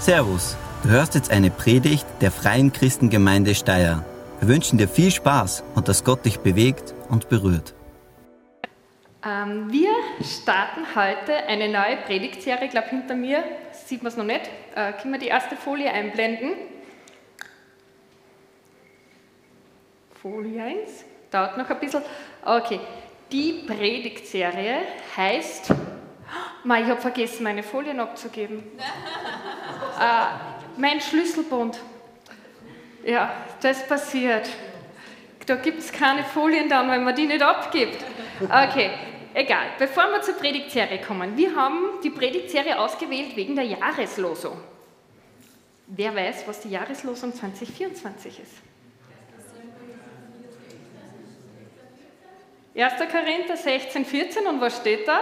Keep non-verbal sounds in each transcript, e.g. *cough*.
Servus, du hörst jetzt eine Predigt der Freien Christengemeinde Steyr. Wir wünschen dir viel Spaß und dass Gott dich bewegt und berührt. Ähm, wir starten heute eine neue Predigtserie. Ich glaube, hinter mir sieht man es noch nicht. Äh, können wir die erste Folie einblenden? Folie 1. Dauert noch ein bisschen. Okay. Die Predigtserie heißt. *gasps* Oh, ich habe vergessen, meine Folien abzugeben. *laughs* äh, mein Schlüsselbund. Ja, das passiert. Da gibt es keine Folien dann, wenn man die nicht abgibt. Okay, egal. Bevor wir zur Predigtserie kommen. Wir haben die Predigtserie ausgewählt wegen der Jahreslosung. Wer weiß, was die Jahreslosung 2024 ist? 1. Korinther 16, 14 und was steht da?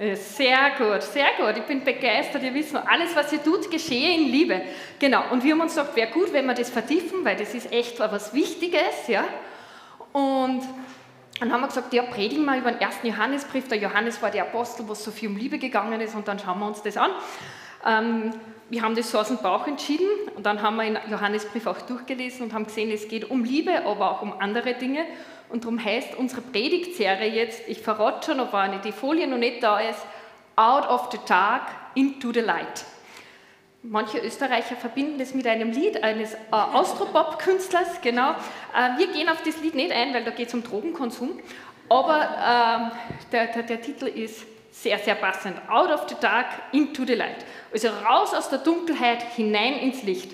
Sehr gut, sehr gut. Ich bin begeistert. Ihr wisst alles, was ihr tut, geschehe in Liebe. Genau. Und wir haben uns gedacht, wäre gut, wenn wir das vertiefen, weil das ist echt was Wichtiges. Ja? Und dann haben wir gesagt, ja, predigen wir über den ersten Johannesbrief. Der Johannes war der Apostel, wo es so viel um Liebe gegangen ist. Und dann schauen wir uns das an. Ähm, wir haben das so aus dem Bauch entschieden. Und dann haben wir den Johannesbrief auch durchgelesen und haben gesehen, es geht um Liebe, aber auch um andere Dinge. Und darum heißt unsere Predigtserie jetzt, ich verrate schon, ob eine die Folie noch nicht da ist, Out of the Dark into the Light. Manche Österreicher verbinden das mit einem Lied eines äh, Austropop-Künstlers, genau. Äh, wir gehen auf das Lied nicht ein, weil da geht es um Drogenkonsum, aber äh, der, der, der Titel ist sehr, sehr passend. Out of the Dark into the Light. Also raus aus der Dunkelheit, hinein ins Licht.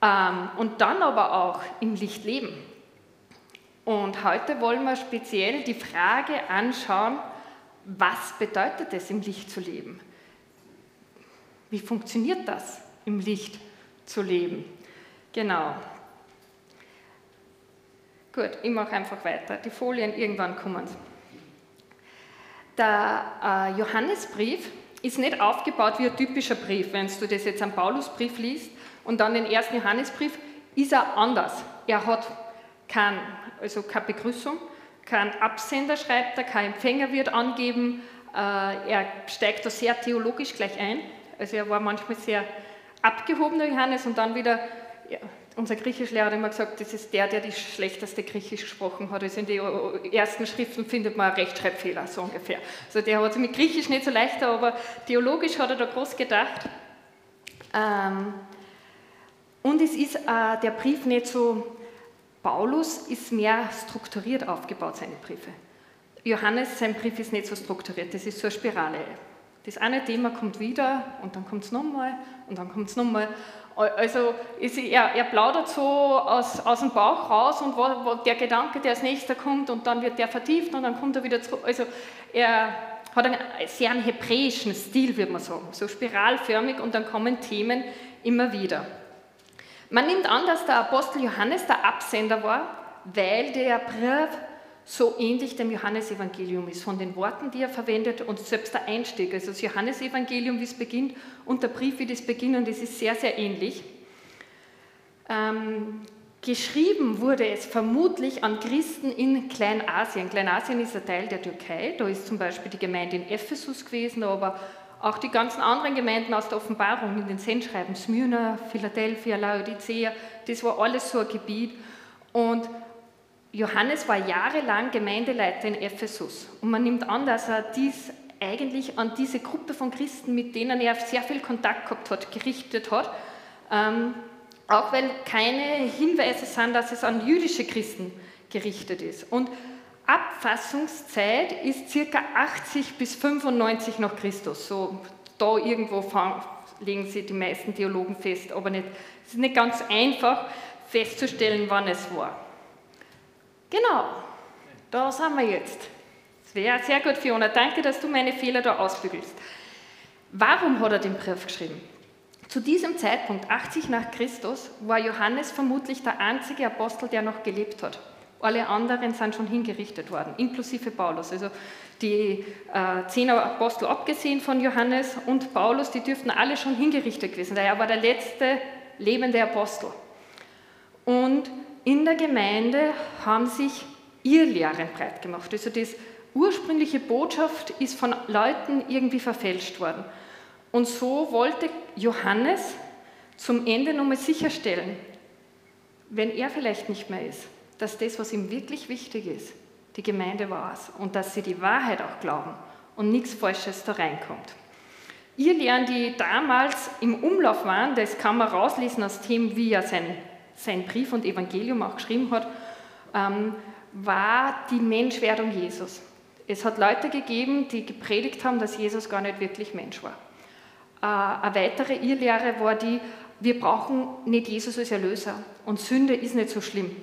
Ähm, und dann aber auch im Licht leben. Und heute wollen wir speziell die Frage anschauen, was bedeutet es, im Licht zu leben? Wie funktioniert das, im Licht zu leben? Genau. Gut, ich mache einfach weiter. Die Folien irgendwann kommen. Der äh, Johannesbrief ist nicht aufgebaut wie ein typischer Brief. Wenn du das jetzt am Paulusbrief liest und dann den ersten Johannesbrief, ist er anders. Er hat kein, also keine Begrüßung, kein Absender schreibt er, kein Empfänger wird angeben, äh, er steigt da sehr theologisch gleich ein. Also er war manchmal sehr abgehobener Johannes und dann wieder, ja, unser Griechischlehrer hat immer gesagt, das ist der, der die schlechteste Griechisch gesprochen hat. Also in den ersten Schriften findet man Rechtschreibfehler, so ungefähr. Also der hat sich mit Griechisch nicht so leichter, aber theologisch hat er da groß gedacht. Ähm, und es ist äh, der Brief nicht so Paulus ist mehr strukturiert aufgebaut, seine Briefe. Johannes, sein Brief ist nicht so strukturiert, das ist so eine Spirale. Das eine Thema kommt wieder und dann kommt es nochmal und dann kommt es nochmal. Also ist, er, er, plaudert so aus, aus dem Bauch raus und wo, wo der Gedanke, der als nächster kommt und dann wird der vertieft und dann kommt er wieder zurück. Also er hat einen sehr einen hebräischen Stil, würde man sagen, so spiralförmig und dann kommen Themen immer wieder. Man nimmt an, dass der Apostel Johannes der Absender war, weil der Brief so ähnlich dem Johannesevangelium ist, von den Worten, die er verwendet und selbst der Einstieg, also das Johannesevangelium, wie es beginnt und der Brief, wie das beginnt, das ist sehr, sehr ähnlich. Ähm, geschrieben wurde es vermutlich an Christen in Kleinasien. Kleinasien ist ein Teil der Türkei, da ist zum Beispiel die Gemeinde in Ephesus gewesen, aber auch die ganzen anderen Gemeinden aus der Offenbarung in den Sendschreiben, Smyrna, Philadelphia, Laodicea, das war alles so ein Gebiet. Und Johannes war jahrelang Gemeindeleiter in Ephesus. Und man nimmt an, dass er dies eigentlich an diese Gruppe von Christen, mit denen er sehr viel Kontakt gehabt hat, gerichtet hat. Ähm, auch weil keine Hinweise sind, dass es an jüdische Christen gerichtet ist. Und Abfassungszeit ist circa 80 bis 95 nach Christus. So da irgendwo legen sie die meisten Theologen fest, aber nicht, es ist nicht ganz einfach festzustellen, wann es war. Genau, da sind wir jetzt. Das wäre sehr gut, Fiona. Danke, dass du meine Fehler da ausbügelst. Warum hat er den Brief geschrieben? Zu diesem Zeitpunkt, 80 nach Christus, war Johannes vermutlich der einzige Apostel, der noch gelebt hat. Alle anderen sind schon hingerichtet worden, inklusive Paulus. Also die äh, zehn Apostel abgesehen von Johannes und Paulus, die dürften alle schon hingerichtet gewesen sein. Er war der letzte lebende Apostel. Und in der Gemeinde haben sich Irrlehren breit gemacht. Also das ursprüngliche Botschaft ist von Leuten irgendwie verfälscht worden. Und so wollte Johannes zum Ende nochmal sicherstellen, wenn er vielleicht nicht mehr ist, dass das, was ihm wirklich wichtig ist, die Gemeinde war es und dass sie die Wahrheit auch glauben und nichts Falsches da reinkommt. Ihr Lehren, die damals im Umlauf waren, das kann man rauslesen aus dem, wie er sein, sein Brief und Evangelium auch geschrieben hat, ähm, war die Menschwerdung Jesus. Es hat Leute gegeben, die gepredigt haben, dass Jesus gar nicht wirklich Mensch war. Äh, eine weitere Irrlehre war die, wir brauchen nicht Jesus als Erlöser und Sünde ist nicht so schlimm.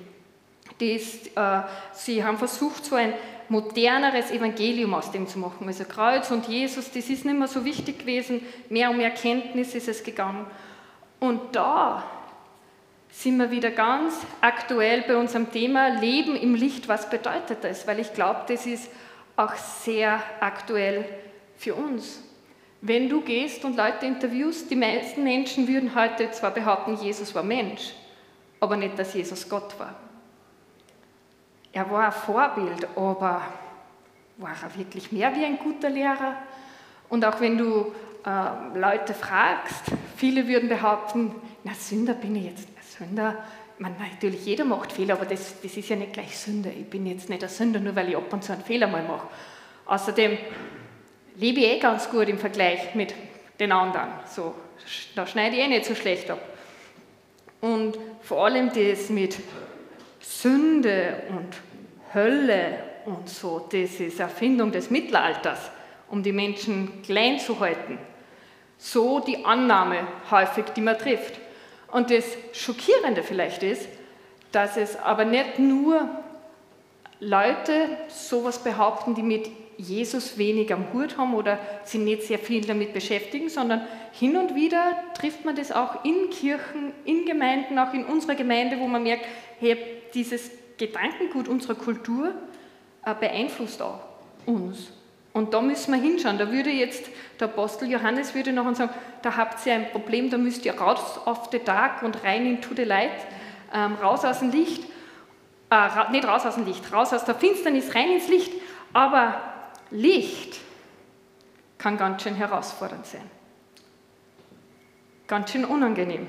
Das, äh, sie haben versucht, so ein moderneres Evangelium aus dem zu machen. Also Kreuz und Jesus, das ist nicht mehr so wichtig gewesen, mehr um Erkenntnis ist es gegangen. Und da sind wir wieder ganz aktuell bei unserem Thema Leben im Licht. Was bedeutet das? Weil ich glaube, das ist auch sehr aktuell für uns. Wenn du gehst und Leute interviewst, die meisten Menschen würden heute zwar behaupten, Jesus war Mensch, aber nicht, dass Jesus Gott war. Er war ein Vorbild, aber war er wirklich mehr wie ein guter Lehrer? Und auch wenn du äh, Leute fragst, viele würden behaupten, na Sünder bin ich jetzt, Sünder, man, natürlich jeder macht Fehler, aber das, das ist ja nicht gleich Sünde. Ich bin jetzt nicht ein Sünder, nur weil ich ab und zu einen Fehler mal mache. Außerdem lebe ich eh ganz gut im Vergleich mit den anderen. So, da schneide ich eh nicht so schlecht ab. Und vor allem das mit Sünde und Hölle und so, das ist Erfindung des Mittelalters, um die Menschen klein zu halten. So die Annahme häufig, die man trifft. Und das Schockierende vielleicht ist, dass es aber nicht nur Leute sowas behaupten, die mit Jesus wenig am Hut haben oder sich nicht sehr viel damit beschäftigen, sondern hin und wieder trifft man das auch in Kirchen, in Gemeinden, auch in unserer Gemeinde, wo man merkt, hey, dieses Gedankengut unserer Kultur äh, beeinflusst auch uns. Und da müssen wir hinschauen. Da würde jetzt der Apostel Johannes würde noch sagen, da habt ihr ein Problem, da müsst ihr raus auf the dark und rein into the light, ähm, raus aus dem Licht, äh, ra nicht raus aus dem Licht, raus aus der Finsternis, rein ins Licht. Aber Licht kann ganz schön herausfordernd sein. Ganz schön unangenehm.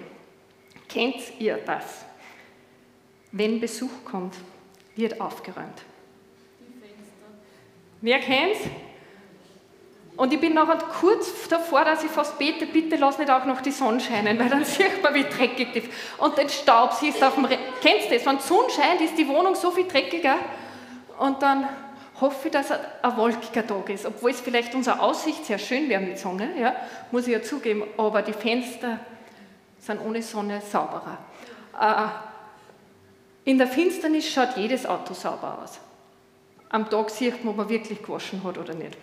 Kennt ihr das? Wenn Besuch kommt, wird aufgeräumt. Wer kennt's? Und ich bin noch kurz davor, dass ich fast bete, bitte lass nicht auch noch die Sonne scheinen, weil dann *laughs* sieht man, wie dreckig die Und den Staub siehst du auf dem... Re Kennst du das? Wenn die Sonne scheint, ist die Wohnung so viel dreckiger. Und dann hoffe ich, dass ein wolkiger Tag ist, obwohl es vielleicht unsere Aussicht sehr schön wäre mit Sonne, ja, muss ich ja zugeben, aber die Fenster sind ohne Sonne sauberer. Äh, in der Finsternis schaut jedes Auto sauber aus. Am Tag sieht man, ob man wirklich gewaschen hat oder nicht.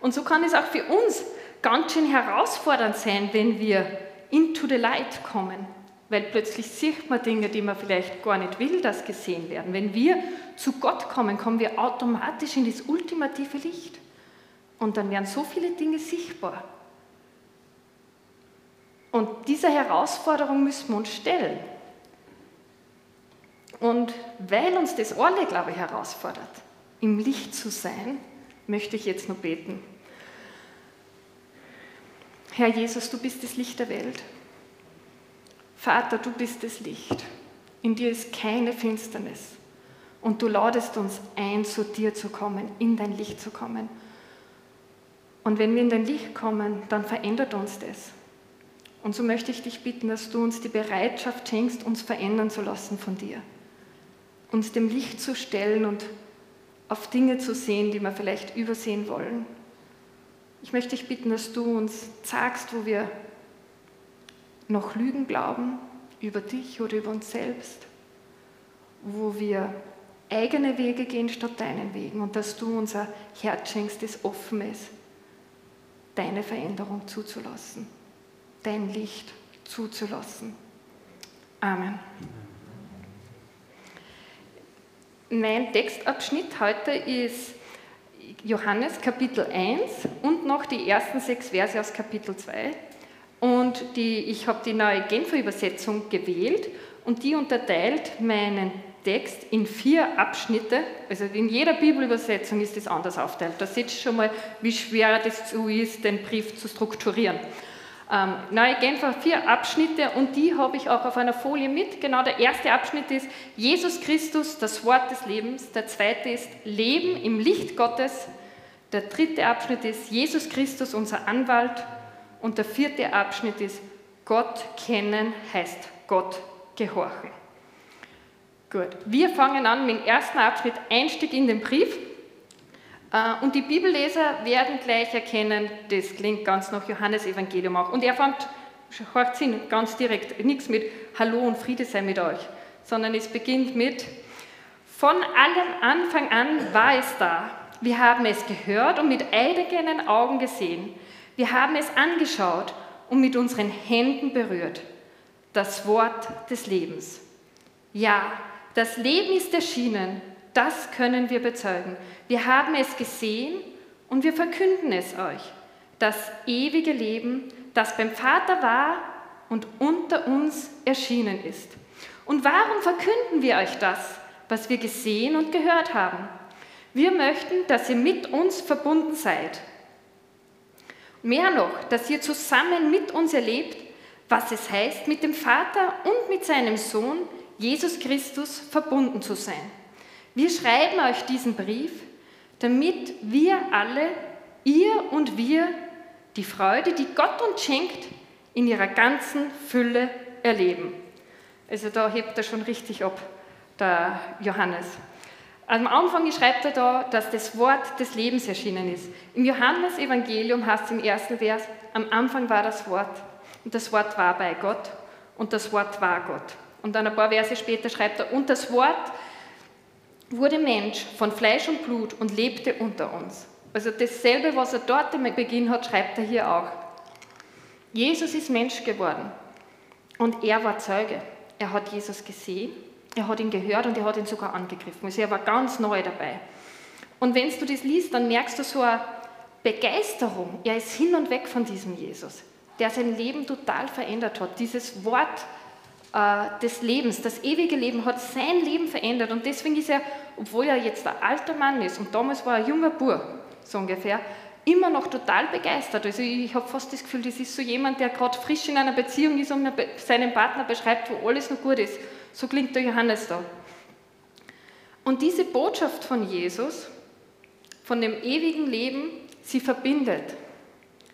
Und so kann es auch für uns ganz schön herausfordernd sein, wenn wir into the light kommen, weil plötzlich sieht man Dinge, die man vielleicht gar nicht will, dass gesehen werden. Wenn wir zu Gott kommen, kommen wir automatisch in das ultimative Licht. Und dann werden so viele Dinge sichtbar. Und dieser Herausforderung müssen wir uns stellen. Und weil uns das alle, glaube ich, herausfordert, im Licht zu sein, möchte ich jetzt noch beten. Herr Jesus, du bist das Licht der Welt. Vater, du bist das Licht. In dir ist keine Finsternis. Und du ladest uns ein, zu dir zu kommen, in dein Licht zu kommen. Und wenn wir in dein Licht kommen, dann verändert uns das. Und so möchte ich dich bitten, dass du uns die Bereitschaft schenkst, uns verändern zu lassen von dir uns dem Licht zu stellen und auf Dinge zu sehen, die wir vielleicht übersehen wollen. Ich möchte dich bitten, dass du uns sagst, wo wir noch Lügen glauben über dich oder über uns selbst, wo wir eigene Wege gehen statt deinen Wegen und dass du unser Herz schenkst, das offen ist, deine Veränderung zuzulassen, dein Licht zuzulassen. Amen. Mein Textabschnitt heute ist Johannes Kapitel 1 und noch die ersten sechs Verse aus Kapitel 2. Und die, ich habe die neue Genfer Übersetzung gewählt und die unterteilt meinen Text in vier Abschnitte, also in jeder Bibelübersetzung ist das anders aufteilt. Da seht ihr schon mal, wie schwer das so ist, den Brief zu strukturieren. Ähm, Neue Genfer vier Abschnitte und die habe ich auch auf einer Folie mit. Genau der erste Abschnitt ist Jesus Christus, das Wort des Lebens. Der zweite ist Leben im Licht Gottes. Der dritte Abschnitt ist Jesus Christus, unser Anwalt. Und der vierte Abschnitt ist Gott kennen heißt Gott gehorchen. Gut, wir fangen an mit dem ersten Abschnitt Einstieg in den Brief. Äh, und die Bibelleser werden gleich erkennen, das klingt ganz nach Johannes Evangelium auch. Und er fängt, hört hin, ganz direkt, nichts mit Hallo und Friede sei mit euch, sondern es beginnt mit Von allem Anfang an war es da. Wir haben es gehört und mit eigenen Augen gesehen. Wir haben es angeschaut und mit unseren Händen berührt. Das Wort des Lebens. Ja, das Leben ist erschienen, das können wir bezeugen. Wir haben es gesehen und wir verkünden es euch. Das ewige Leben, das beim Vater war und unter uns erschienen ist. Und warum verkünden wir euch das, was wir gesehen und gehört haben? Wir möchten, dass ihr mit uns verbunden seid. Mehr noch, dass ihr zusammen mit uns erlebt, was es heißt, mit dem Vater und mit seinem Sohn Jesus Christus verbunden zu sein. Wir schreiben euch diesen Brief, damit wir alle, ihr und wir, die Freude, die Gott uns schenkt, in ihrer ganzen Fülle erleben. Also da hebt er schon richtig ab, der Johannes. Am Anfang schreibt er da, dass das Wort des Lebens erschienen ist. Im Johannesevangelium heißt es im ersten Vers, am Anfang war das Wort und das Wort war bei Gott und das Wort war Gott. Und dann ein paar Verse später schreibt er, und das Wort wurde Mensch von Fleisch und Blut und lebte unter uns. Also dasselbe, was er dort im Beginn hat, schreibt er hier auch. Jesus ist Mensch geworden und er war Zeuge. Er hat Jesus gesehen, er hat ihn gehört und er hat ihn sogar angegriffen. Also er war ganz neu dabei. Und wenn du das liest, dann merkst du so eine Begeisterung. Er ist hin und weg von diesem Jesus, der sein Leben total verändert hat. Dieses Wort äh, des Lebens, das ewige Leben hat sein Leben verändert und deswegen ist er, obwohl er jetzt ein alter Mann ist und damals war er ein junger Bub, so ungefähr, immer noch total begeistert. Also ich habe fast das Gefühl, das ist so jemand, der gerade frisch in einer Beziehung ist und seinen Partner beschreibt, wo alles noch gut ist. So klingt der Johannes da. Und diese Botschaft von Jesus, von dem ewigen Leben, sie verbindet.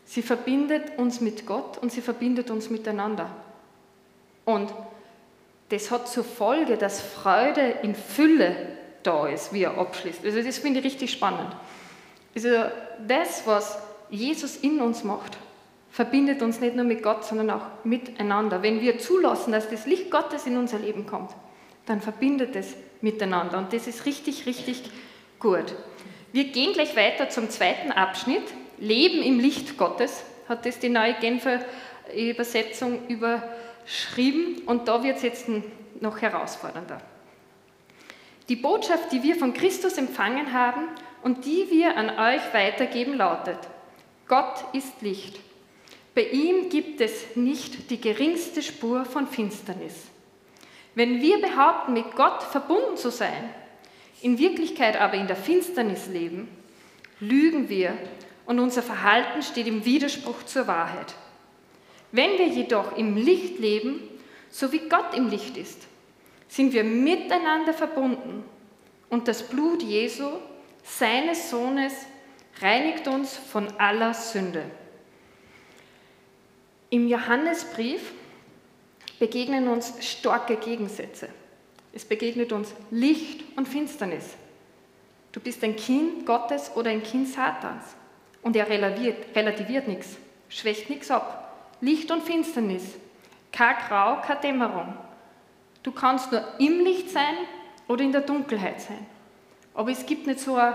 Sie verbindet uns mit Gott und sie verbindet uns miteinander. Und das hat zur Folge, dass Freude in Fülle da ist, wie er abschließt. Also das finde ich richtig spannend. Also das, was Jesus in uns macht, verbindet uns nicht nur mit Gott, sondern auch miteinander. Wenn wir zulassen, dass das Licht Gottes in unser Leben kommt, dann verbindet es miteinander. Und das ist richtig, richtig gut. Wir gehen gleich weiter zum zweiten Abschnitt. Leben im Licht Gottes hat das die neue Genfer Übersetzung über schrieben und da wird es jetzt noch herausfordernder. Die Botschaft, die wir von Christus empfangen haben und die wir an euch weitergeben, lautet, Gott ist Licht. Bei ihm gibt es nicht die geringste Spur von Finsternis. Wenn wir behaupten, mit Gott verbunden zu sein, in Wirklichkeit aber in der Finsternis leben, lügen wir und unser Verhalten steht im Widerspruch zur Wahrheit. Wenn wir jedoch im Licht leben, so wie Gott im Licht ist, sind wir miteinander verbunden und das Blut Jesu, seines Sohnes, reinigt uns von aller Sünde. Im Johannesbrief begegnen uns starke Gegensätze. Es begegnet uns Licht und Finsternis. Du bist ein Kind Gottes oder ein Kind Satans. Und er relativiert, relativiert nichts, schwächt nichts ab. Licht und Finsternis, kein Grau, keine Dämmerung. Du kannst nur im Licht sein oder in der Dunkelheit sein. Aber es gibt nicht so einen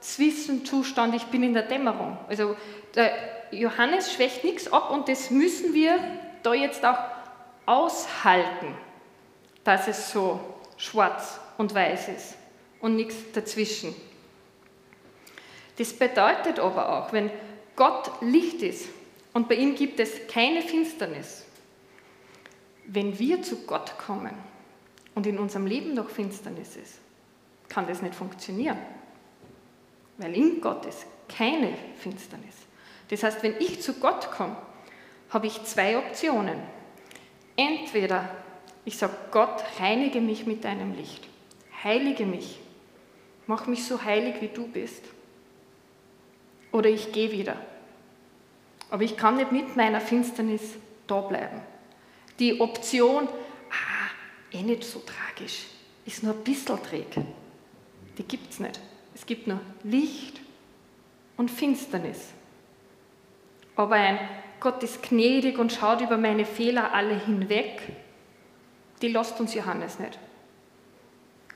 Zwischenzustand, ich bin in der Dämmerung. Also der Johannes schwächt nichts ab und das müssen wir da jetzt auch aushalten, dass es so schwarz und weiß ist und nichts dazwischen. Das bedeutet aber auch, wenn Gott Licht ist, und bei ihm gibt es keine Finsternis. Wenn wir zu Gott kommen und in unserem Leben noch Finsternis ist, kann das nicht funktionieren. Weil in Gott ist keine Finsternis. Das heißt, wenn ich zu Gott komme, habe ich zwei Optionen. Entweder ich sage, Gott, reinige mich mit deinem Licht, heilige mich, mach mich so heilig, wie du bist. Oder ich gehe wieder. Aber ich kann nicht mit meiner Finsternis da bleiben. Die Option, ah, eh nicht so tragisch, ist nur ein bisschen träge. Die gibt es nicht. Es gibt nur Licht und Finsternis. Aber ein Gott ist gnädig und schaut über meine Fehler alle hinweg, die lässt uns Johannes nicht.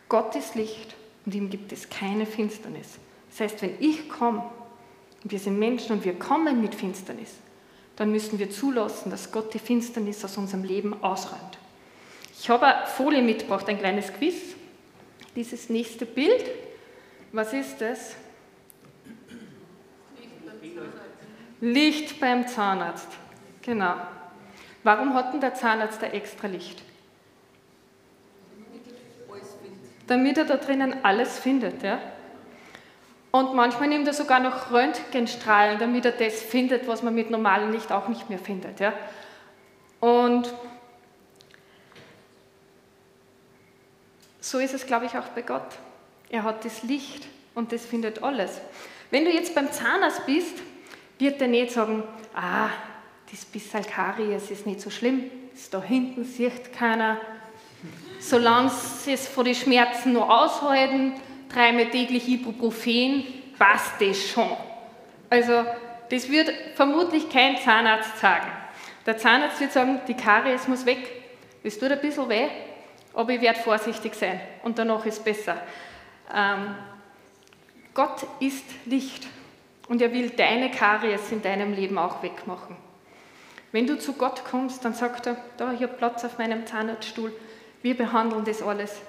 Gott ist Licht und ihm gibt es keine Finsternis. Das heißt, wenn ich komme, und wir sind Menschen und wir kommen mit Finsternis, dann müssen wir zulassen, dass Gott die Finsternis aus unserem Leben ausräumt. Ich habe eine Folie mitgebracht, ein kleines Quiz. Dieses nächste Bild, was ist das? Licht beim Zahnarzt. Genau. Warum hat denn der Zahnarzt da extra Licht? Damit er da drinnen alles findet. Ja? Und manchmal nimmt er sogar noch Röntgenstrahlen, damit er das findet, was man mit normalem Licht auch nicht mehr findet. Ja? Und so ist es, glaube ich, auch bei Gott. Er hat das Licht und das findet alles. Wenn du jetzt beim Zahnarzt bist, wird er nicht sagen, ah, das bisschen Karies ist nicht so schlimm, das da hinten sieht keiner. Solange sie es vor den Schmerzen noch aushalten, dreimal täglich Ibuprofen, passt das schon. Also, das wird vermutlich kein Zahnarzt sagen. Der Zahnarzt wird sagen, die Karies muss weg. Es tut ein bisschen weh, aber ich werde vorsichtig sein und danach ist es besser. Ähm, Gott ist Licht und er will deine Karies in deinem Leben auch wegmachen. Wenn du zu Gott kommst, dann sagt er, da, ich habe Platz auf meinem Zahnarztstuhl, wir behandeln das alles.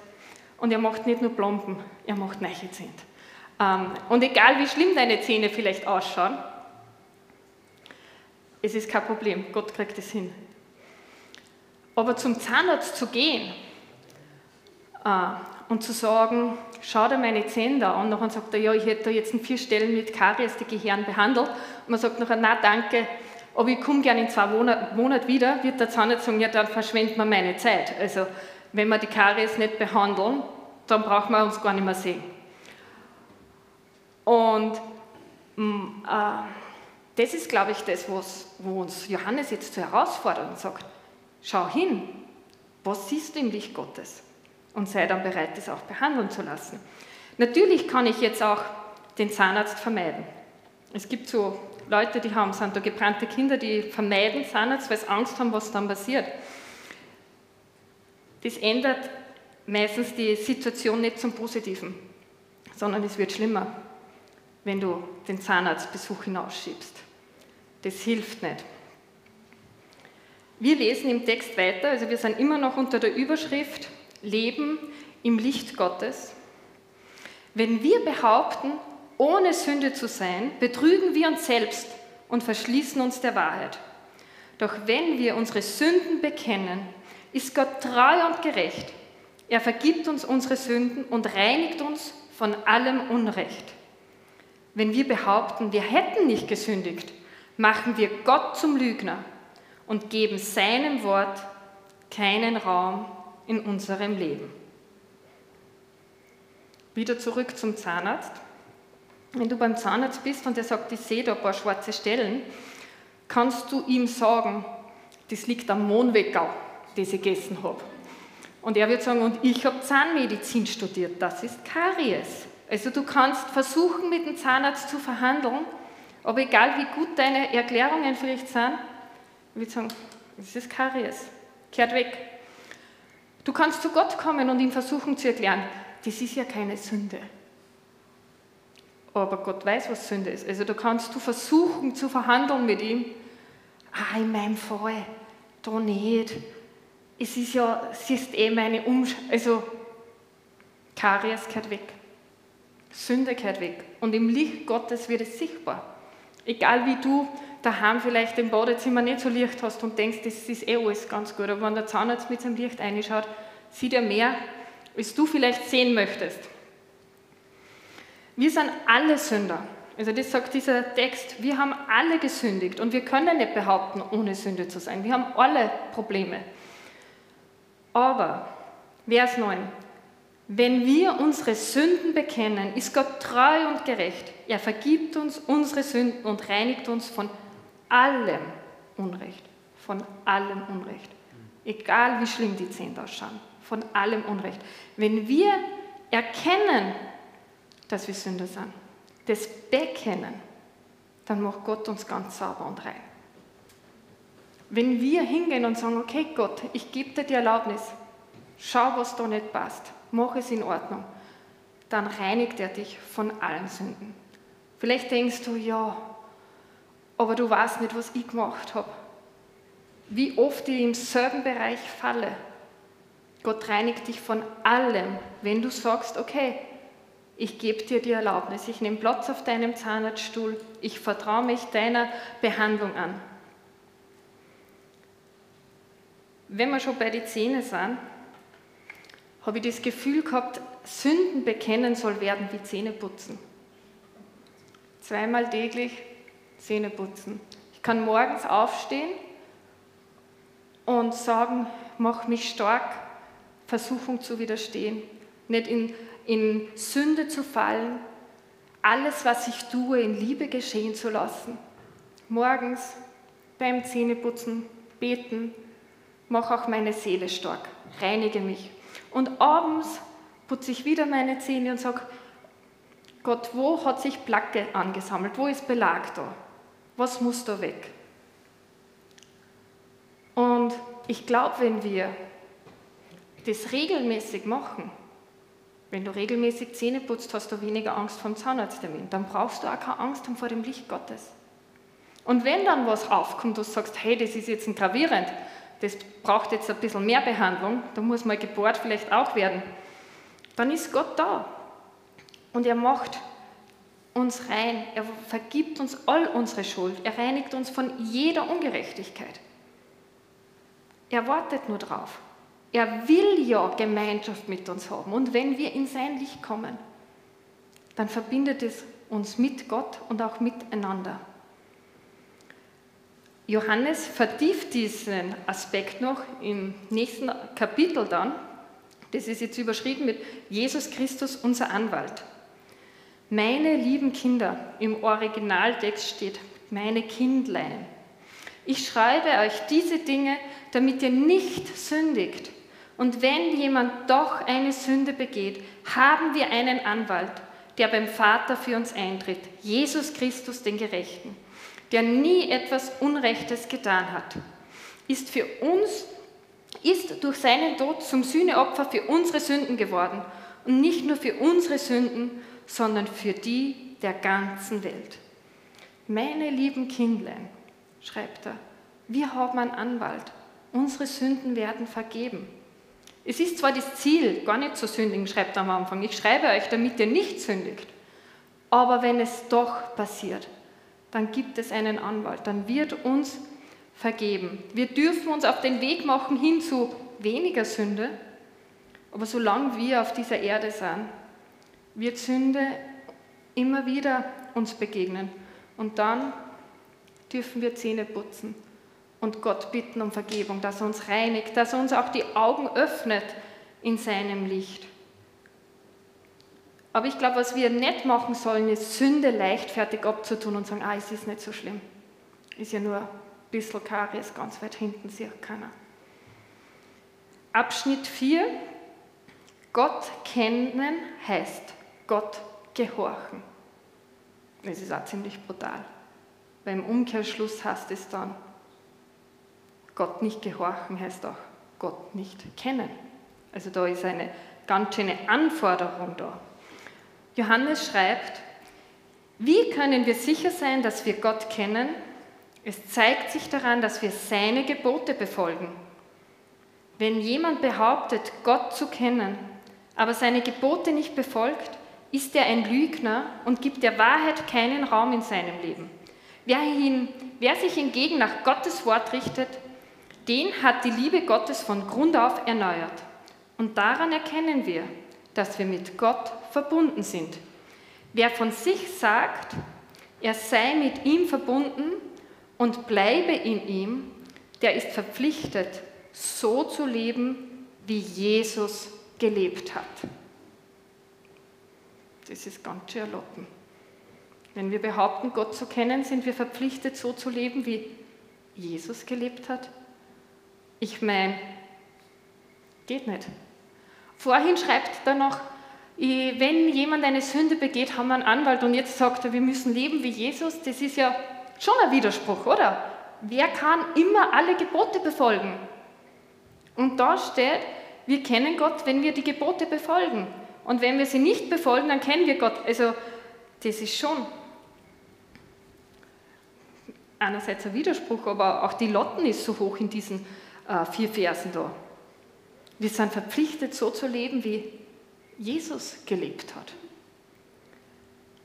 Und er macht nicht nur Plomben, er macht neue Zähne. Ähm, und egal wie schlimm deine Zähne vielleicht ausschauen, es ist kein Problem, Gott kriegt es hin. Aber zum Zahnarzt zu gehen äh, und zu sagen, schau dir meine Zähne da an, und dann sagt er, ja, ich hätte da jetzt in vier Stellen mit Karies die Gehirn behandelt. Und man sagt nachher, na danke, aber ich komme gerne in zwei Monaten wieder, wird der Zahnarzt sagen, ja, dann verschwendet man meine Zeit. Also, wenn wir die Karies nicht behandeln, dann brauchen wir uns gar nicht mehr sehen. Und mm, äh, das ist, glaube ich, das, was, wo uns Johannes jetzt zu herausfordert und sagt, schau hin, was siehst du im Licht Gottes? Und sei dann bereit, das auch behandeln zu lassen. Natürlich kann ich jetzt auch den Zahnarzt vermeiden. Es gibt so Leute, die haben, sind da gebrannte Kinder, die vermeiden Zahnarzt, weil sie Angst haben, was dann passiert. Das ändert meistens die Situation nicht zum Positiven, sondern es wird schlimmer, wenn du den Zahnarztbesuch hinausschiebst. Das hilft nicht. Wir lesen im Text weiter, also wir sind immer noch unter der Überschrift Leben im Licht Gottes. Wenn wir behaupten, ohne Sünde zu sein, betrügen wir uns selbst und verschließen uns der Wahrheit. Doch wenn wir unsere Sünden bekennen, ist Gott treu und gerecht. Er vergibt uns unsere Sünden und reinigt uns von allem Unrecht. Wenn wir behaupten, wir hätten nicht gesündigt, machen wir Gott zum Lügner und geben seinem Wort keinen Raum in unserem Leben. Wieder zurück zum Zahnarzt. Wenn du beim Zahnarzt bist und er sagt, ich sehe da ein paar schwarze Stellen, kannst du ihm sagen, das liegt am Mohnweckerl, das ich gegessen habe. Und er wird sagen, und ich habe Zahnmedizin studiert, das ist Karies. Also du kannst versuchen, mit dem Zahnarzt zu verhandeln, aber egal wie gut deine Erklärungen vielleicht sind, wird sagen, das ist Karies, kehrt weg. Du kannst zu Gott kommen und ihm versuchen zu erklären, das ist ja keine Sünde. Aber Gott weiß, was Sünde ist. Also da kannst du versuchen zu verhandeln mit ihm. Ah, in meinem Fall, da nicht. Es ist ja, es ist eh meine Umschau. Also, Karies kehrt weg. Sünde kehrt weg. Und im Licht Gottes wird es sichtbar. Egal wie du daheim vielleicht im Badezimmer nicht so Licht hast und denkst, das ist eh alles ganz gut. Aber wenn der Zahnarzt mit seinem Licht reinschaut, sieht er mehr, als du vielleicht sehen möchtest. Wir sind alle Sünder. Also das sagt dieser Text. Wir haben alle gesündigt und wir können nicht behaupten, ohne Sünde zu sein. Wir haben alle Probleme. Aber, Vers 9, wenn wir unsere Sünden bekennen, ist Gott treu und gerecht. Er vergibt uns unsere Sünden und reinigt uns von allem Unrecht. Von allem Unrecht. Egal wie schlimm die Zehn ausschauen. Von allem Unrecht. Wenn wir erkennen, dass wir Sünder sind, das bekennen, dann macht Gott uns ganz sauber und rein. Wenn wir hingehen und sagen, okay Gott, ich gebe dir die Erlaubnis, schau, was da nicht passt, mach es in Ordnung, dann reinigt er dich von allen Sünden. Vielleicht denkst du, ja, aber du weißt nicht, was ich gemacht habe. Wie oft ich im selben Bereich falle. Gott reinigt dich von allem, wenn du sagst, okay, ich gebe dir die Erlaubnis, ich nehme Platz auf deinem Zahnarztstuhl, ich vertraue mich deiner Behandlung an. Wenn wir schon bei den Zähnen sind, habe ich das Gefühl gehabt, Sünden bekennen soll werden wie Zähne putzen. Zweimal täglich Zähne putzen. Ich kann morgens aufstehen und sagen, mach mich stark, Versuchung zu widerstehen, nicht in in Sünde zu fallen, alles, was ich tue, in Liebe geschehen zu lassen. Morgens beim Zähneputzen, beten, mach auch meine Seele stark, reinige mich. Und abends putze ich wieder meine Zähne und sage, Gott, wo hat sich Placke angesammelt? Wo ist Belag da? Was muss da weg? Und ich glaube, wenn wir das regelmäßig machen, wenn du regelmäßig Zähne putzt, hast du weniger Angst vor dem Zahnarzttermin. Dann brauchst du auch keine Angst haben vor dem Licht Gottes. Und wenn dann was aufkommt, du sagst, hey, das ist jetzt ein gravierend, das braucht jetzt ein bisschen mehr Behandlung, da muss mal gebohrt vielleicht auch werden, dann ist Gott da. Und er macht uns rein, er vergibt uns all unsere Schuld, er reinigt uns von jeder Ungerechtigkeit. Er wartet nur drauf. Er will ja Gemeinschaft mit uns haben. Und wenn wir in sein Licht kommen, dann verbindet es uns mit Gott und auch miteinander. Johannes vertieft diesen Aspekt noch im nächsten Kapitel dann. Das ist jetzt überschrieben mit Jesus Christus, unser Anwalt. Meine lieben Kinder, im Originaltext steht meine Kindlein. Ich schreibe euch diese Dinge, damit ihr nicht sündigt. Und wenn jemand doch eine Sünde begeht, haben wir einen Anwalt, der beim Vater für uns eintritt, Jesus Christus den Gerechten, der nie etwas Unrechtes getan hat, ist für uns ist durch seinen Tod zum Sühneopfer für unsere Sünden geworden und nicht nur für unsere Sünden, sondern für die der ganzen Welt. Meine lieben Kindlein, schreibt er, wir haben einen Anwalt. Unsere Sünden werden vergeben. Es ist zwar das Ziel, gar nicht zu sündigen, schreibt er am Anfang. Ich schreibe euch, damit ihr nicht sündigt. Aber wenn es doch passiert, dann gibt es einen Anwalt, dann wird uns vergeben. Wir dürfen uns auf den Weg machen hin zu weniger Sünde, aber solange wir auf dieser Erde sind, wird Sünde immer wieder uns begegnen. Und dann dürfen wir Zähne putzen und Gott bitten um Vergebung, dass er uns reinigt, dass er uns auch die Augen öffnet in seinem Licht. Aber ich glaube, was wir nicht machen sollen, ist Sünde leichtfertig abzutun und sagen, ah, es ist nicht so schlimm. Ist ja nur ein bisschen Karies, ganz weit hinten sieht keiner. Abschnitt 4. Gott kennen heißt Gott gehorchen. Das ist auch ziemlich brutal, weil im Umkehrschluss heißt es dann, Gott nicht gehorchen heißt auch Gott nicht kennen. Also da ist eine ganz schöne Anforderung da. Johannes schreibt, wie können wir sicher sein, dass wir Gott kennen? Es zeigt sich daran, dass wir seine Gebote befolgen. Wenn jemand behauptet, Gott zu kennen, aber seine Gebote nicht befolgt, ist er ein Lügner und gibt der Wahrheit keinen Raum in seinem Leben. Wer, hin, wer sich hingegen nach Gottes Wort richtet, den hat die Liebe Gottes von Grund auf erneuert. Und daran erkennen wir, dass wir mit Gott verbunden sind. Wer von sich sagt, er sei mit ihm verbunden und bleibe in ihm, der ist verpflichtet, so zu leben, wie Jesus gelebt hat. Das ist ganz schön erlocken. Wenn wir behaupten, Gott zu kennen, sind wir verpflichtet, so zu leben, wie Jesus gelebt hat. Ich meine, geht nicht. Vorhin schreibt er noch, wenn jemand eine Sünde begeht, haben wir einen Anwalt und jetzt sagt er, wir müssen leben wie Jesus. Das ist ja schon ein Widerspruch, oder? Wer kann immer alle Gebote befolgen? Und da steht, wir kennen Gott, wenn wir die Gebote befolgen. Und wenn wir sie nicht befolgen, dann kennen wir Gott. Also das ist schon einerseits ein Widerspruch, aber auch die Lotten ist so hoch in diesen äh, vier Versen da. Wir sind verpflichtet, so zu leben, wie Jesus gelebt hat.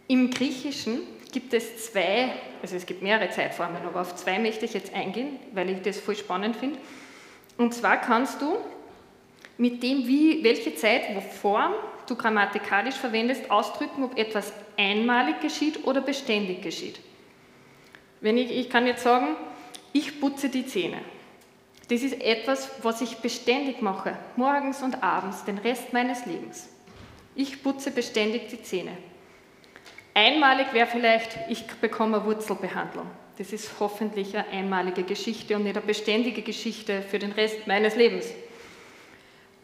Im Griechischen gibt es zwei, also es gibt mehrere Zeitformen, aber auf zwei möchte ich jetzt eingehen, weil ich das voll spannend finde. Und zwar kannst du mit dem, wie, welche Zeit, wo Form du grammatikalisch verwendest, ausdrücken, ob etwas einmalig geschieht oder beständig geschieht. Wenn ich, ich kann jetzt sagen, ich putze die Zähne. Das ist etwas, was ich beständig mache, morgens und abends, den Rest meines Lebens. Ich putze beständig die Zähne. Einmalig wäre vielleicht, ich bekomme eine Wurzelbehandlung. Das ist hoffentlich eine einmalige Geschichte und nicht eine beständige Geschichte für den Rest meines Lebens.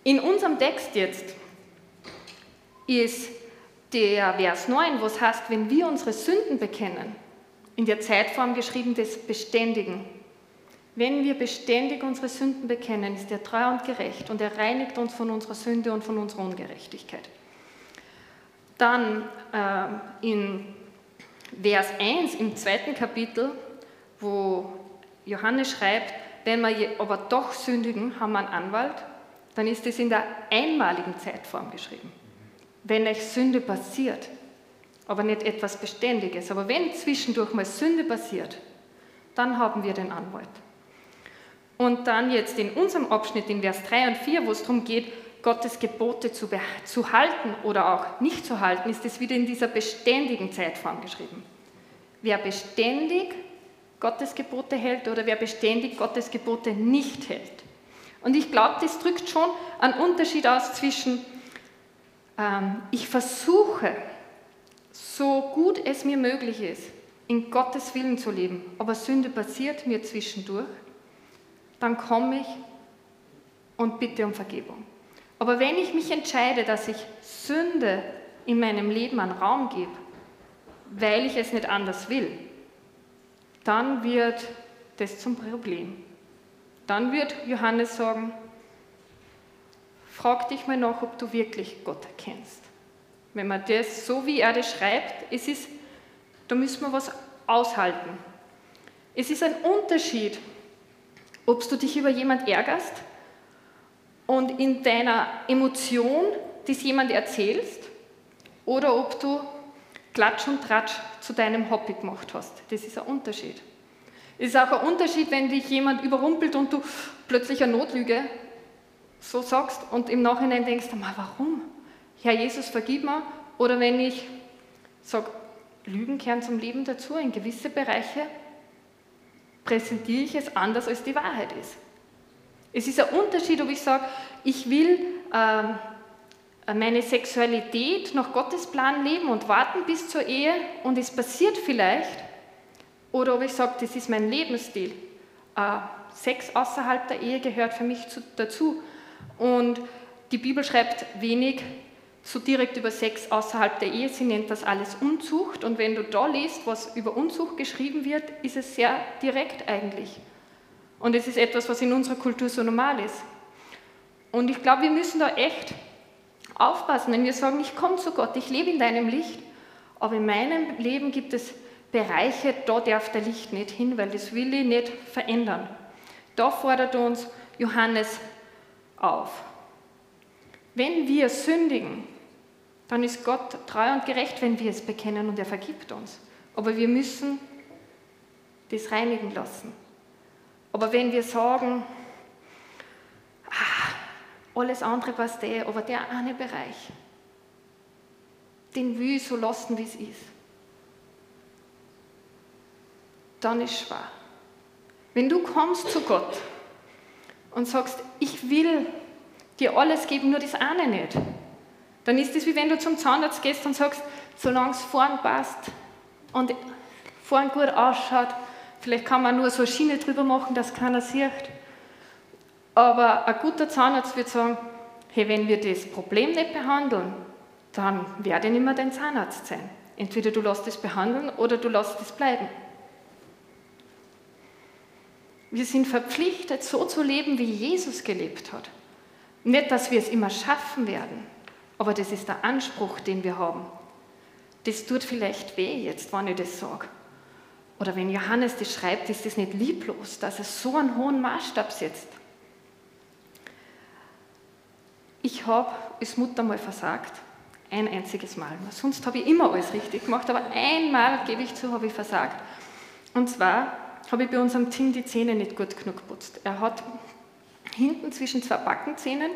In unserem Text jetzt ist der Vers 9, was heißt, wenn wir unsere Sünden bekennen, in der Zeitform geschrieben des Beständigen. Wenn wir beständig unsere Sünden bekennen, ist er treu und gerecht und er reinigt uns von unserer Sünde und von unserer Ungerechtigkeit. Dann äh, in Vers 1 im zweiten Kapitel, wo Johannes schreibt, wenn wir aber doch sündigen, haben wir einen Anwalt, dann ist es in der einmaligen Zeitform geschrieben. Wenn euch Sünde passiert, aber nicht etwas Beständiges, aber wenn zwischendurch mal Sünde passiert, dann haben wir den Anwalt. Und dann jetzt in unserem Abschnitt in Vers 3 und 4, wo es darum geht, Gottes Gebote zu, zu halten oder auch nicht zu halten, ist es wieder in dieser beständigen Zeitform geschrieben. Wer beständig Gottes Gebote hält oder wer beständig Gottes Gebote nicht hält. Und ich glaube, das drückt schon einen Unterschied aus zwischen, ähm, ich versuche, so gut es mir möglich ist, in Gottes Willen zu leben, aber Sünde passiert mir zwischendurch, dann komme ich und bitte um Vergebung. Aber wenn ich mich entscheide, dass ich Sünde in meinem Leben einen Raum gebe, weil ich es nicht anders will, dann wird das zum Problem. Dann wird Johannes sagen, frag dich mal nach, ob du wirklich Gott erkennst. Wenn man das, so wie er das schreibt, es ist, da müssen wir was aushalten. Es ist ein Unterschied, ob du dich über jemand ärgerst und in deiner Emotion das jemand erzählst oder ob du Klatsch und Tratsch zu deinem Hobby gemacht hast. Das ist ein Unterschied. Es ist auch ein Unterschied, wenn dich jemand überrumpelt und du plötzlich eine Notlüge so sagst und im Nachhinein denkst, warum? Herr Jesus, vergib mir. Oder wenn ich sage, Lügen kehren zum Leben dazu, in gewisse Bereiche präsentiere ich es anders, als die Wahrheit ist. Es ist ein Unterschied, ob ich sage, ich will ähm, meine Sexualität nach Gottes Plan leben und warten bis zur Ehe und es passiert vielleicht, oder ob ich sage, das ist mein Lebensstil. Äh, Sex außerhalb der Ehe gehört für mich zu, dazu. Und die Bibel schreibt wenig so direkt über Sex außerhalb der Ehe. Sie nennt das alles Unzucht. Und wenn du da liest, was über Unzucht geschrieben wird, ist es sehr direkt eigentlich. Und es ist etwas, was in unserer Kultur so normal ist. Und ich glaube, wir müssen da echt aufpassen, wenn wir sagen, ich komme zu Gott, ich lebe in deinem Licht, aber in meinem Leben gibt es Bereiche, da darf der Licht nicht hin, weil das will ich nicht verändern. Da fordert uns Johannes auf. Wenn wir sündigen, dann ist Gott treu und gerecht, wenn wir es bekennen und er vergibt uns. Aber wir müssen das reinigen lassen. Aber wenn wir sagen, ah, Alles andere passt eh, aber der eine Bereich, den will ich so lassen, wie es ist. Dann ist schwer. Wenn du kommst zu Gott und sagst, ich will dir alles geben, nur das eine nicht, dann ist es wie wenn du zum Zahnarzt gehst und sagst, solange es vorn passt und vorn gut ausschaut, vielleicht kann man nur so eine Schiene drüber machen, dass keiner sieht. Aber ein guter Zahnarzt wird sagen, hey, wenn wir das Problem nicht behandeln, dann werde ich nicht mehr dein Zahnarzt sein. Entweder du lässt es behandeln oder du lässt es bleiben. Wir sind verpflichtet, so zu leben, wie Jesus gelebt hat. Nicht, dass wir es immer schaffen werden, aber das ist der Anspruch, den wir haben. Das tut vielleicht weh jetzt, wenn ich das sage. Oder wenn Johannes das schreibt, ist das nicht lieblos, dass er so einen hohen Maßstab setzt. Ich habe als Mutter mal versagt, ein einziges Mal. Sonst habe ich immer alles richtig gemacht, aber einmal, gebe ich zu, habe ich versagt. Und zwar habe ich bei unserem Tim die Zähne nicht gut genug geputzt. Er hat hinten zwischen zwei Backenzähnen,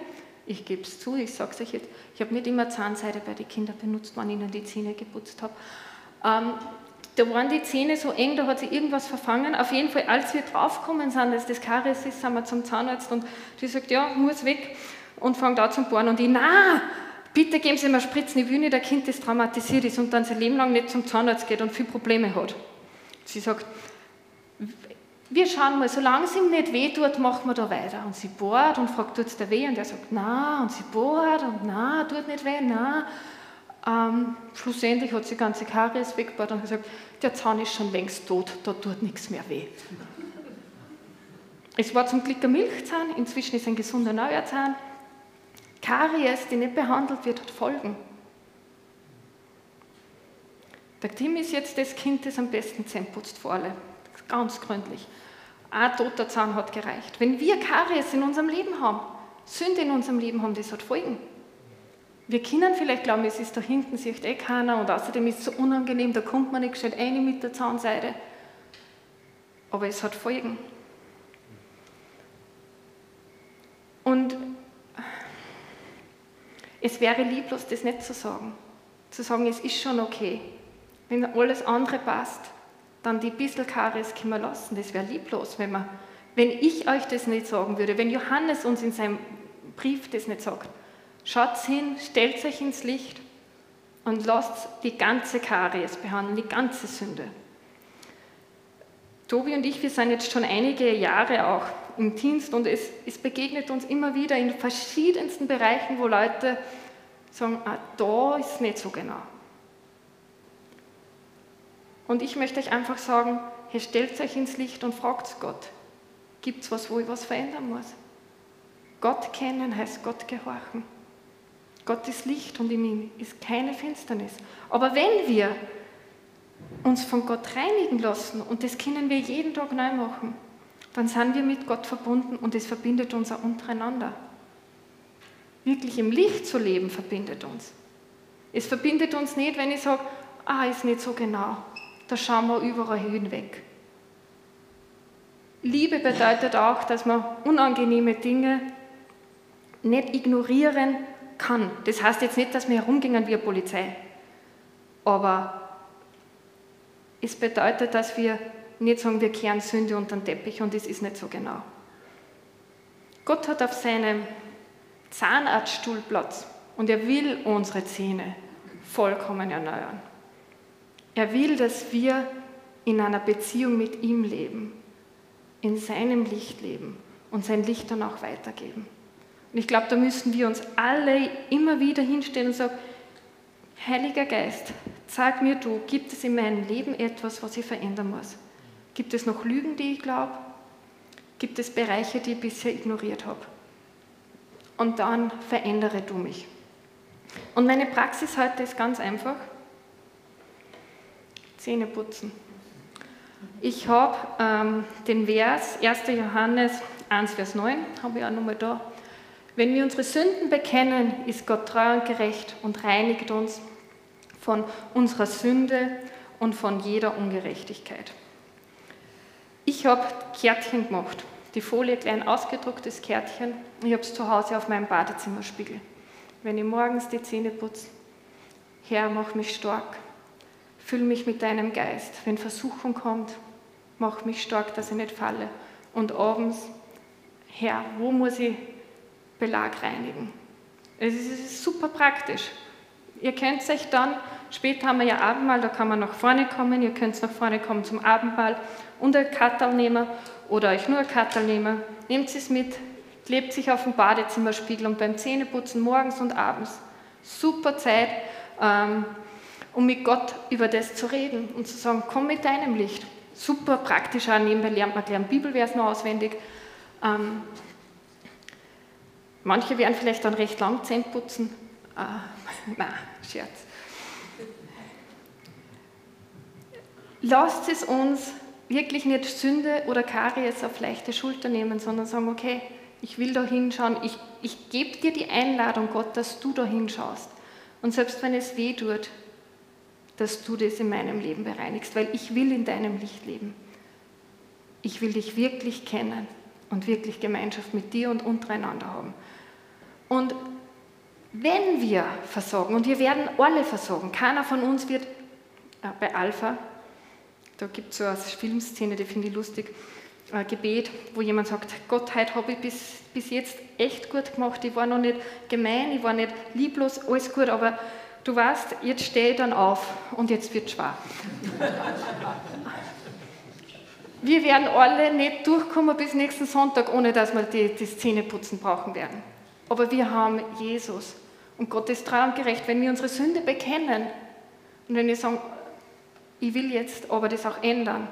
ich gebe es zu, ich sage es euch jetzt, ich habe nicht immer Zahnseide bei den Kindern benutzt, wenn ich ihnen die Zähne geputzt habe. Ähm, da waren die Zähne so eng, da hat sich irgendwas verfangen. Auf jeden Fall, als wir draufgekommen sind, dass das Karies ist, sind wir zum Zahnarzt und die sagt, ja, muss weg und fängt an zum Bohren. Und ich, na, bitte geben Sie mir Spritzen, ich will nicht, ein Kind, das traumatisiert ist und dann sein Leben lang nicht zum Zahnarzt geht und viele Probleme hat. Sie sagt, wir schauen mal, solange es ihm nicht weh tut, machen wir da weiter. Und sie bohrt und fragt, tut es dir weh? Und er sagt, na, und sie bohrt und na, tut nicht weh, na. Ähm, schlussendlich hat sie ganze Karies weggebohrt und gesagt, der Zahn ist schon längst tot, da tut nichts mehr weh. Es war zum Glück ein Milchzahn, inzwischen ist ein gesunder neuer Zahn. Karies, die nicht behandelt wird, hat Folgen. Der Tim ist jetzt das Kind, das am besten Zähne putzt vor alle ganz gründlich. Ein toter Zahn hat gereicht. Wenn wir Karies in unserem Leben haben, Sünde in unserem Leben haben, das hat Folgen. Wir können vielleicht glauben, es ist da hinten, sieht eh keiner und außerdem ist es so unangenehm, da kommt man nicht gescheit rein mit der Zahnseide. Aber es hat Folgen. Und es wäre lieblos, das nicht zu sagen. Zu sagen, es ist schon okay, wenn alles andere passt dann die bisschen Karies können wir lassen. Das wäre lieblos, wenn, man, wenn ich euch das nicht sagen würde, wenn Johannes uns in seinem Brief das nicht sagt. Schaut hin, stellt euch ins Licht und lasst die ganze Karies behandeln, die ganze Sünde. Tobi und ich, wir sind jetzt schon einige Jahre auch im Dienst und es, es begegnet uns immer wieder in verschiedensten Bereichen, wo Leute sagen, ah, da ist nicht so genau. Und ich möchte euch einfach sagen, hier stellt euch ins Licht und fragt Gott, gibt es was, wo ich was verändern muss? Gott kennen heißt Gott gehorchen. Gott ist Licht und in ihm ist keine Finsternis. Aber wenn wir uns von Gott reinigen lassen, und das können wir jeden Tag neu machen, dann sind wir mit Gott verbunden und es verbindet uns auch untereinander. Wirklich im Licht zu leben verbindet uns. Es verbindet uns nicht, wenn ich sage, ah, ist nicht so genau da schauen wir überall hinweg. Liebe bedeutet auch, dass man unangenehme Dinge nicht ignorieren kann. Das heißt jetzt nicht, dass wir herumgehen wie eine Polizei. Aber es bedeutet, dass wir nicht sagen, wir kehren Sünde unter den Teppich und es ist nicht so genau. Gott hat auf seinem Zahnarztstuhl Platz und er will unsere Zähne vollkommen erneuern. Er will, dass wir in einer Beziehung mit ihm leben, in seinem Licht leben und sein Licht dann auch weitergeben. Und ich glaube, da müssen wir uns alle immer wieder hinstellen und sagen, Heiliger Geist, sag mir du, gibt es in meinem Leben etwas, was ich verändern muss? Gibt es noch Lügen, die ich glaube? Gibt es Bereiche, die ich bisher ignoriert habe? Und dann verändere du mich. Und meine Praxis heute ist ganz einfach. Zähne putzen. Ich habe ähm, den Vers 1. Johannes 1, Vers 9, habe ich auch nochmal da. Wenn wir unsere Sünden bekennen, ist Gott treu und gerecht und reinigt uns von unserer Sünde und von jeder Ungerechtigkeit. Ich habe Kärtchen gemacht. die Folie klein ausgedrucktes Kärtchen. Ich habe es zu Hause auf meinem Badezimmerspiegel. Wenn ich morgens die Zähne putze, Herr, mach mich stark. Füll mich mit deinem Geist. Wenn Versuchung kommt, mach mich stark, dass ich nicht falle. Und abends, Herr, wo muss ich Belag reinigen? Es ist super praktisch. Ihr könnt euch dann, später haben wir ja Abendmahl, da kann man nach vorne kommen, ihr könnt nach vorne kommen zum Abendmahl und ein Kattel nehmen oder euch nur ein Kattel nehmen. Nehmt es mit, klebt sich auf dem Badezimmerspiegel und beim Zähneputzen morgens und abends. Super Zeit, ähm, um mit Gott über das zu reden und zu sagen, komm mit deinem Licht. Super praktisch, auch nebenbei lernt man gleich einen Bibelvers noch auswendig. Ähm, manche werden vielleicht dann recht lang Zähne putzen. Äh, *laughs* nein, Scherz. Lasst es uns wirklich nicht Sünde oder Karies auf leichte Schulter nehmen, sondern sagen, okay, ich will da hinschauen, ich, ich gebe dir die Einladung, Gott, dass du da hinschaust. Und selbst wenn es weh tut, dass du das in meinem Leben bereinigst, weil ich will in deinem Licht leben. Ich will dich wirklich kennen und wirklich Gemeinschaft mit dir und untereinander haben. Und wenn wir versorgen, und wir werden alle versorgen, keiner von uns wird, äh, bei Alpha, da gibt es so eine Filmszene, die finde ich lustig, ein Gebet, wo jemand sagt, Gott, heute habe ich bis, bis jetzt echt gut gemacht, ich war noch nicht gemein, ich war nicht lieblos, alles gut, aber du weißt, jetzt stehe ich dann auf und jetzt wird schwer. *laughs* wir werden alle nicht durchkommen bis nächsten Sonntag, ohne dass wir die, die Zähneputzen brauchen werden. Aber wir haben Jesus und Gott ist treu und gerecht, wenn wir unsere Sünde bekennen und wenn wir sagen, ich will jetzt aber das auch ändern,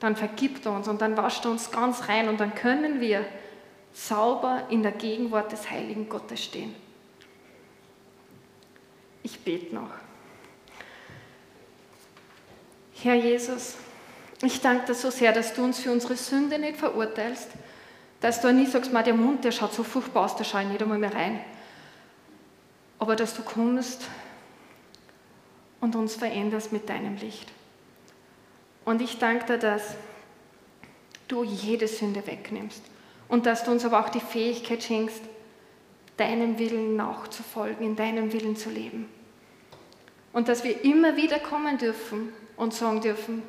dann vergibt er uns und dann wascht er uns ganz rein und dann können wir sauber in der Gegenwart des heiligen Gottes stehen. Ich bete noch. Herr Jesus, ich danke dir so sehr, dass du uns für unsere Sünde nicht verurteilst, dass du nie sagst, der Mund, der schaut so furchtbar aus, da schaue ich nicht einmal mehr rein. Aber dass du kommst und uns veränderst mit deinem Licht. Und ich danke dir, dass du jede Sünde wegnimmst und dass du uns aber auch die Fähigkeit schenkst, deinem Willen nachzufolgen, in deinem Willen zu leben. Und dass wir immer wieder kommen dürfen und sagen dürfen,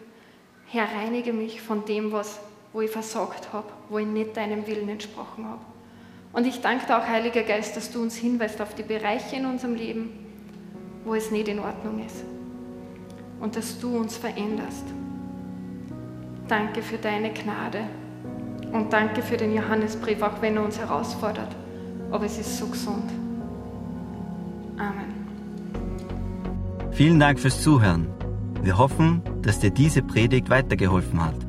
Herr, reinige mich von dem, was, wo ich versagt habe, wo ich nicht deinem Willen entsprochen habe. Und ich danke dir auch, Heiliger Geist, dass du uns hinweist auf die Bereiche in unserem Leben, wo es nicht in Ordnung ist. Und dass du uns veränderst. Danke für deine Gnade und danke für den Johannesbrief, auch wenn er uns herausfordert. Aber es ist so gesund. Amen. Vielen Dank fürs Zuhören. Wir hoffen, dass dir diese Predigt weitergeholfen hat.